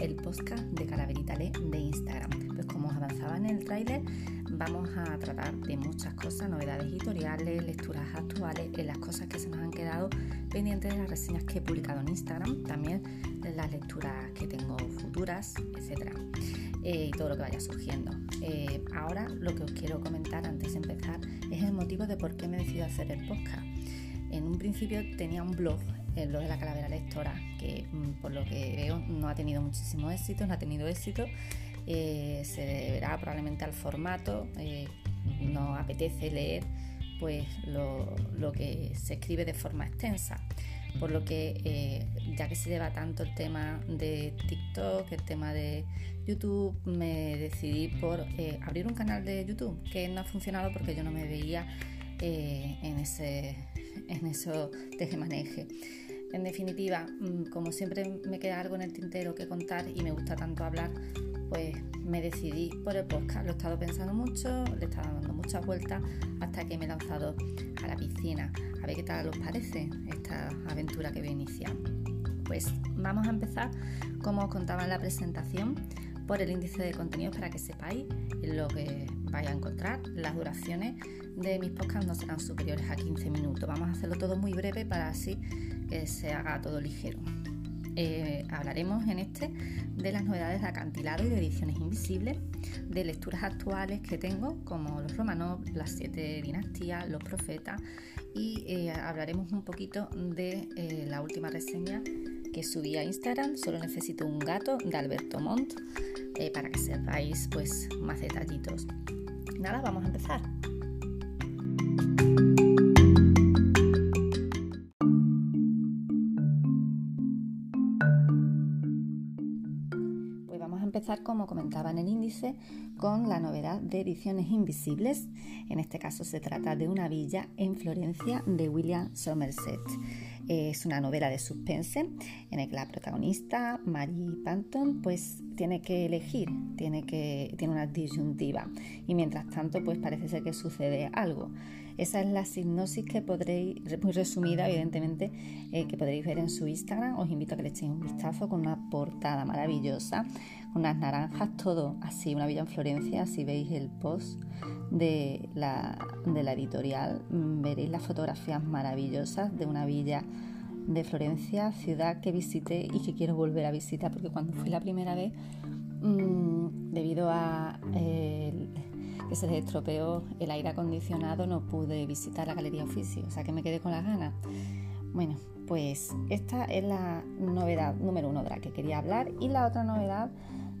el podcast de Calaveritale de Instagram. Pues como os avanzaba en el tráiler, vamos a tratar de muchas cosas, novedades editoriales, lecturas actuales, las cosas que se nos han quedado pendientes de las reseñas que he publicado en Instagram, también las lecturas que tengo futuras, etcétera, eh, y todo lo que vaya surgiendo. Eh, ahora lo que os quiero comentar antes de empezar es el motivo de por qué me he decidido hacer el podcast. En un principio tenía un blog el blog de la calavera lectora, que mm, por lo que veo no ha tenido muchísimo éxito, no ha tenido éxito. Eh, se deberá probablemente al formato, eh, no apetece leer pues lo, que se escribe de forma extensa. Por lo que eh, ya que se lleva tanto el tema de TikTok, el tema de YouTube, me decidí por abrir un canal de YouTube que no ha funcionado porque yo no me veía en ese en eso maneje en definitiva, mm, como siempre me queda algo en el tintero que contar y me gusta tanto hablar, pues me decidí por el podcast. Lo he estado pensando mucho, le he estado dando muchas vueltas hasta que me he lanzado a la piscina. A ver qué tal os parece esta aventura que voy a iniciar. Pues vamos a empezar, como os contaba en la presentación, por el índice de contenidos para que sepáis lo que vais a encontrar. Las duraciones de mis podcasts no serán superiores a 15 minutos. Vamos a hacerlo todo muy breve para así que se haga todo ligero. Eh, hablaremos en este de las novedades de acantilado y de ediciones invisibles, de lecturas actuales que tengo como los Romanov, las siete dinastías, los profetas y eh, hablaremos un poquito de eh, la última reseña que subí a Instagram, solo necesito un gato de Alberto Montt para que sepáis pues más detallitos. Nada, vamos a empezar. Como comentaba en el índice, con la novedad de Ediciones Invisibles. En este caso se trata de Una villa en Florencia de William Somerset. Es una novela de suspense en el que la protagonista, Mary Panton, pues tiene que elegir, tiene, que, tiene una disyuntiva y mientras tanto pues parece ser que sucede algo. Esa es la sinopsis que podréis, muy resumida evidentemente, eh, que podréis ver en su Instagram. Os invito a que le echéis un vistazo con una portada maravillosa unas naranjas, todo así, una villa en Florencia, si veis el post de la, de la editorial, mm, veréis las fotografías maravillosas de una villa de Florencia, ciudad que visité y que quiero volver a visitar, porque cuando fui la primera vez, mm, debido a que se les estropeó el aire acondicionado, no pude visitar la Galería Oficio, o sea que me quedé con las ganas. Bueno, pues esta es la novedad número uno de la que quería hablar y la otra novedad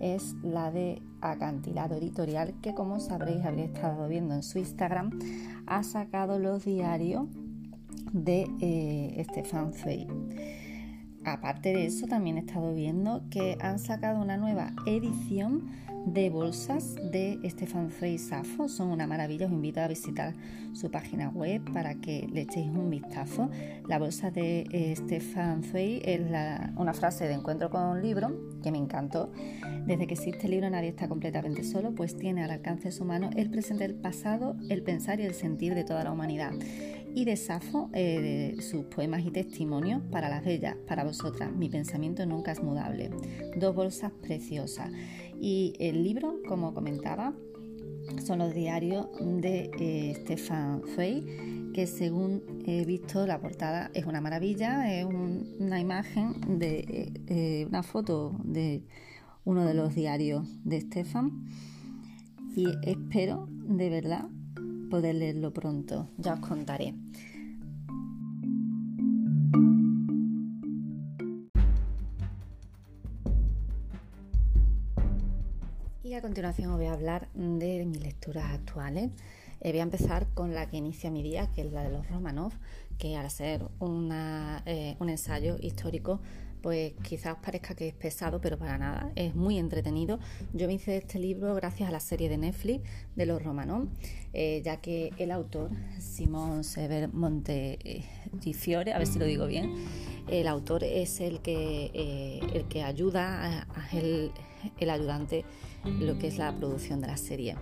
es la de Acantilado Editorial, que como sabréis, habréis estado viendo en su Instagram, ha sacado los diarios de eh, Stefan Zweig. Aparte de eso, también he estado viendo que han sacado una nueva edición de bolsas de Stefan Zweig Safo. Son una maravilla, os invito a visitar su página web para que le echéis un vistazo. La bolsa de eh, Stefan Zweig es una frase de encuentro con un libro que me encantó. Desde que existe el libro nadie está completamente solo, pues tiene al alcance de su mano el presente, el pasado, el pensar y el sentir de toda la humanidad y de Safo eh, sus poemas y testimonios para las bellas, para vosotras. Mi pensamiento nunca es mudable. Dos bolsas preciosas. Y el libro, como comentaba, son los diarios de eh, Stefan Zweig, que según he visto la portada es una maravilla, es una imagen de eh, una foto de uno de los diarios de Stefan y espero de verdad poder leerlo pronto, ya os contaré. Y a continuación os voy a hablar de mis lecturas actuales. Eh, voy a empezar con la que inicia mi día, que es la de los Romanov, que al ser eh, un ensayo histórico pues quizás parezca que es pesado, pero para nada, es muy entretenido. Yo me hice este libro gracias a la serie de Netflix de los Romanov, eh, ya que el autor, Simón Sever Montefiore, a ver si lo digo bien, el autor es el que, eh, el que ayuda a, el, ayudante en lo que es la producción de la serie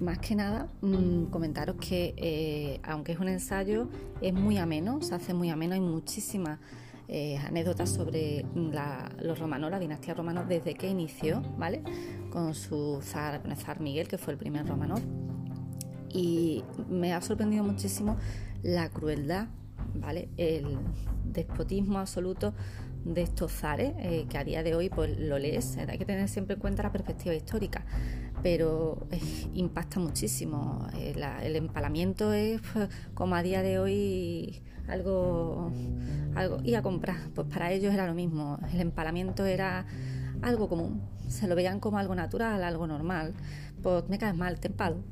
más que nada mm, comentaros que eh, aunque es un ensayo es muy ameno, se hace muy ameno, hay muchísimas eh, anécdotas sobre los romanos, la dinastía romana, desde que inició, ¿vale? Con su zar, zar Miguel, que fue el primer romano. Y me ha sorprendido muchísimo la crueldad, ¿vale? El despotismo absoluto de estos zares, eh, que a día de hoy pues lo lees, hay que tener siempre en cuenta la perspectiva histórica, pero eh, impacta muchísimo. El empalamiento es como a día de hoy algo, algo, y a comprar, pues para ellos era lo mismo, el empalamiento era algo común, se lo veían como algo natural, algo normal, pues me caes mal, te empalo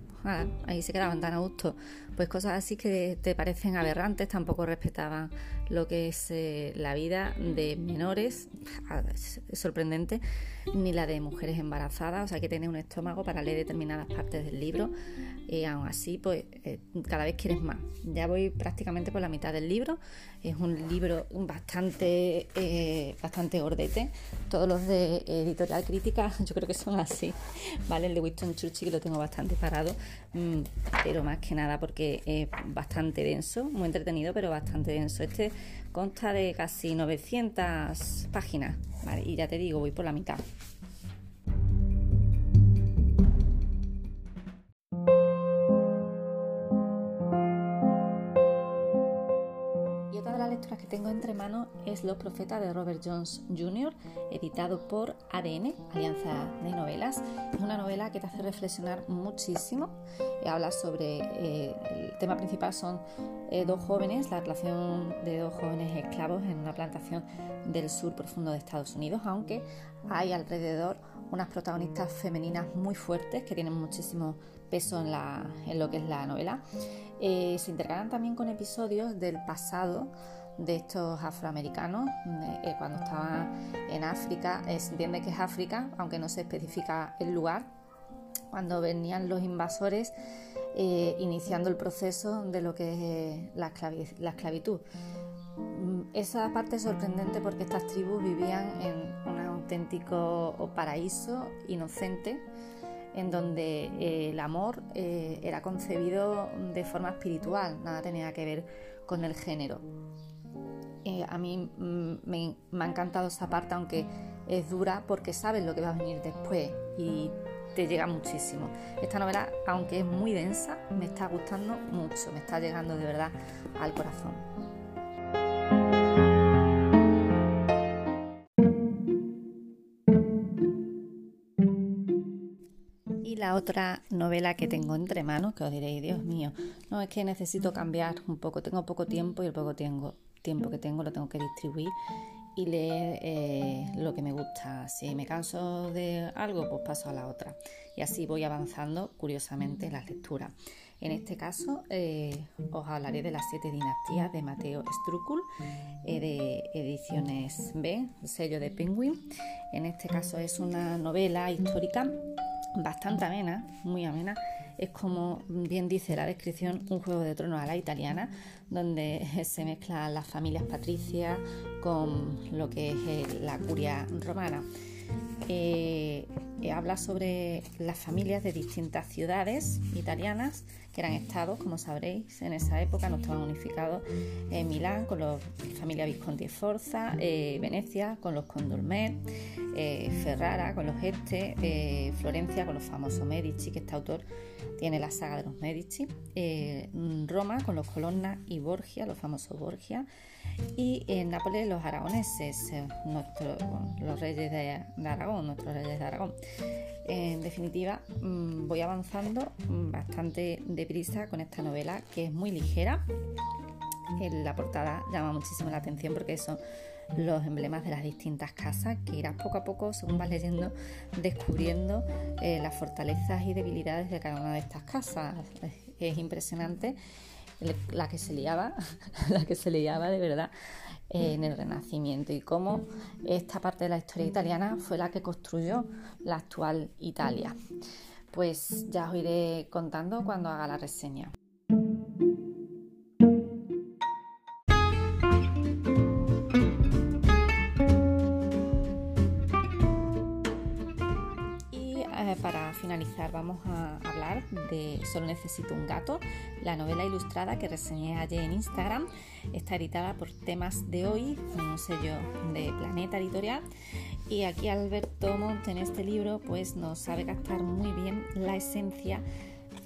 ahí se quedaban tan a gusto. Pues cosas así que te parecen aberrantes, tampoco respetaban lo que es eh, la vida de menores, es sorprendente, ni la de mujeres embarazadas, o sea, que tiene un estómago para leer determinadas partes del libro y aún así, pues eh, cada vez quieres más. Ya voy prácticamente por la mitad del libro, es un libro bastante, eh, bastante gordete, todos los de editorial crítica yo creo que son así, ¿vale? El de Winston Churchill lo tengo bastante parado, mm, pero más que nada porque es bastante denso, muy entretenido, pero bastante denso. Este consta de casi 900 páginas. Y ya te digo, voy por la mitad. Es Los Profetas de Robert Jones Jr., editado por ADN, Alianza de Novelas. Es una novela que te hace reflexionar muchísimo. Eh, habla sobre, eh, el tema principal son eh, dos jóvenes, la relación de dos jóvenes esclavos en una plantación del sur profundo de Estados Unidos, aunque hay alrededor unas protagonistas femeninas muy fuertes que tienen muchísimo peso en, lo que es la novela. se intercalan también con episodios del pasado de estos afroamericanos eh, cuando estaban en África. Eh, se entiende que es África, aunque no se especifica el lugar. Cuando venían los invasores eh, iniciando el proceso de lo que es la, esclavitud. Mm, esa parte es sorprendente porque estas tribus vivían en un auténtico paraíso inocente en donde el amor era concebido de forma espiritual, nada tenía que ver con el género. Eh, a mí mm, me, ha encantado esa parte, aunque es dura, porque sabes lo que va a venir después y te llega muchísimo. Esta novela, aunque es muy densa, me está gustando mucho, me está llegando de verdad al corazón. Y la otra novela que tengo entre manos, que os diréis, Dios mío, no es que necesito cambiar un poco, tengo poco tiempo y el poco tiempo tiempo que tengo lo tengo que distribuir y leer eh, lo que me gusta. Si me canso de algo, pues paso a la otra. Y así voy avanzando curiosamente en las lecturas. En este caso eh, os hablaré de las siete dinastías de Mateo Strúcul, eh, de Ediciones B, sello de Penguin. En este caso es una novela histórica bastante amena, muy amena, es como bien dice la descripción, un juego de tronos a la italiana, donde se mezclan las familias patricias con lo que es eh, la curia romana. Eh, eh, habla sobre las familias de distintas ciudades italianas que eran estados, como sabréis, en esa época no estaban unificados. en Milán con la familia Visconti e Forza, Venecia con los Condormet, Ferrara con los Este, Florencia con los famosos Medici, que este autor tiene la saga de los Medici, Roma con los Colonna y Borgia, los famosos Borgia, y en Nápoles los aragoneses, eh, los reyes de, Aragón, nuestros reyes de Aragón. En definitiva, mm, voy avanzando mm, bastante deprisa con esta novela que es muy ligera. la portada llama muchísimo la atención porque son los emblemas de las distintas casas que irás poco a poco, según vas leyendo, descubriendo eh, las fortalezas y debilidades de cada una de estas casas. Es impresionante la que se liaba, la que se liaba de verdad en el Renacimiento y cómo esta parte de la historia italiana fue la que construyó la actual Italia. Pues ya os iré contando cuando haga la reseña. Vamos a hablar de Solo necesito un gato, la novela ilustrada que reseñé ayer en Instagram. Está editada por Temas de Hoy, un sello de Planeta Editorial. Y aquí Alberto Monte en este libro pues nos sabe captar muy bien la esencia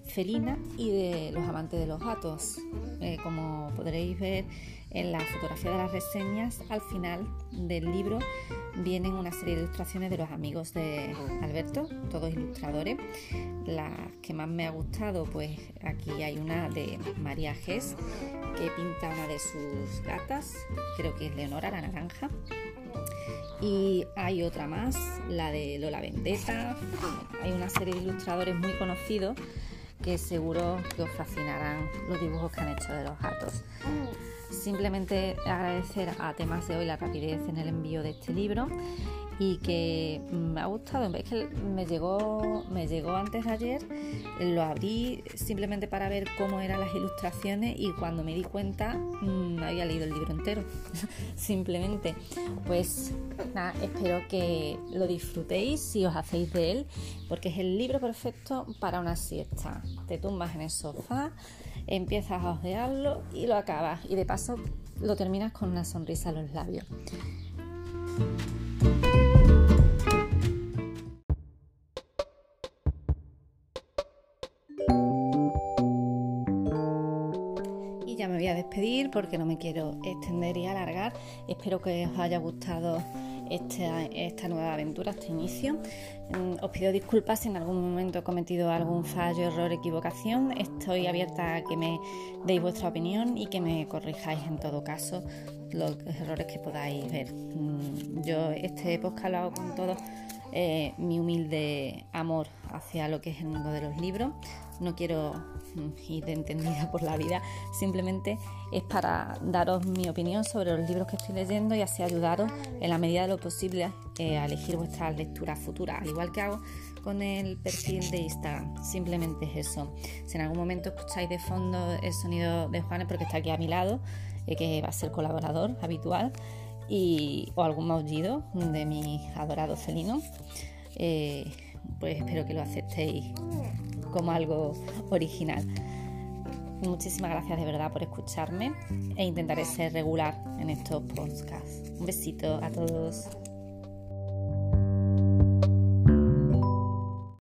felina y de los amantes de los gatos. Eh, como podréis ver en la fotografía de las reseñas, al final del libro vienen una serie de ilustraciones de los amigos de Alberto, todos ilustradores. La que más me ha gustado, pues aquí hay una de María Gess, que pinta una de sus gatas, creo que es Leonora, la naranja. Y hay otra más, la de Lola Vendetta. Hay una serie de ilustradores muy conocidos que seguro que os fascinarán los dibujos que han hecho de los gatos. Simplemente agradecer a temas de hoy la rapidez en el envío de este libro y que me ha gustado. Es que me llegó, me llegó antes de ayer, lo abrí simplemente para ver cómo eran las ilustraciones y cuando me di cuenta me había leído el libro entero. simplemente, pues nada, espero que lo disfrutéis si os hacéis de él, porque es el libro perfecto para una siesta. Te tumbas en el sofá, empiezas a ojearlo y lo acabas. Y de paso lo terminas con una sonrisa en los labios. ya me voy a despedir porque no me quiero extender y alargar. Espero que os haya gustado esta, nueva aventura, este inicio. Mm, os pido disculpas si en algún momento he cometido algún fallo, error, equivocación. Estoy abierta a que me deis vuestra opinión y que me corrijáis en todo caso los errores que podáis ver. Mm, yo este podcast lo con todo eh, mi humilde amor hacia lo que es el mundo de los libros. No quiero ir de entendida por la vida, simplemente es para daros mi opinión sobre los libros que estoy leyendo y así ayudaros en la medida de lo posible eh, a elegir vuestras lecturas futuras, al igual que hago con el perfil de Instagram. Simplemente es eso. Si en algún momento escucháis de fondo el sonido de Juanes porque está aquí a mi lado, eh, que va a ser colaborador habitual, y, o algún maullido de mi adorado felino, eh, pues espero que lo aceptéis como algo original. Muchísimas gracias de verdad por escucharme e intentaré ser regular en estos podcasts. Un besito a todos.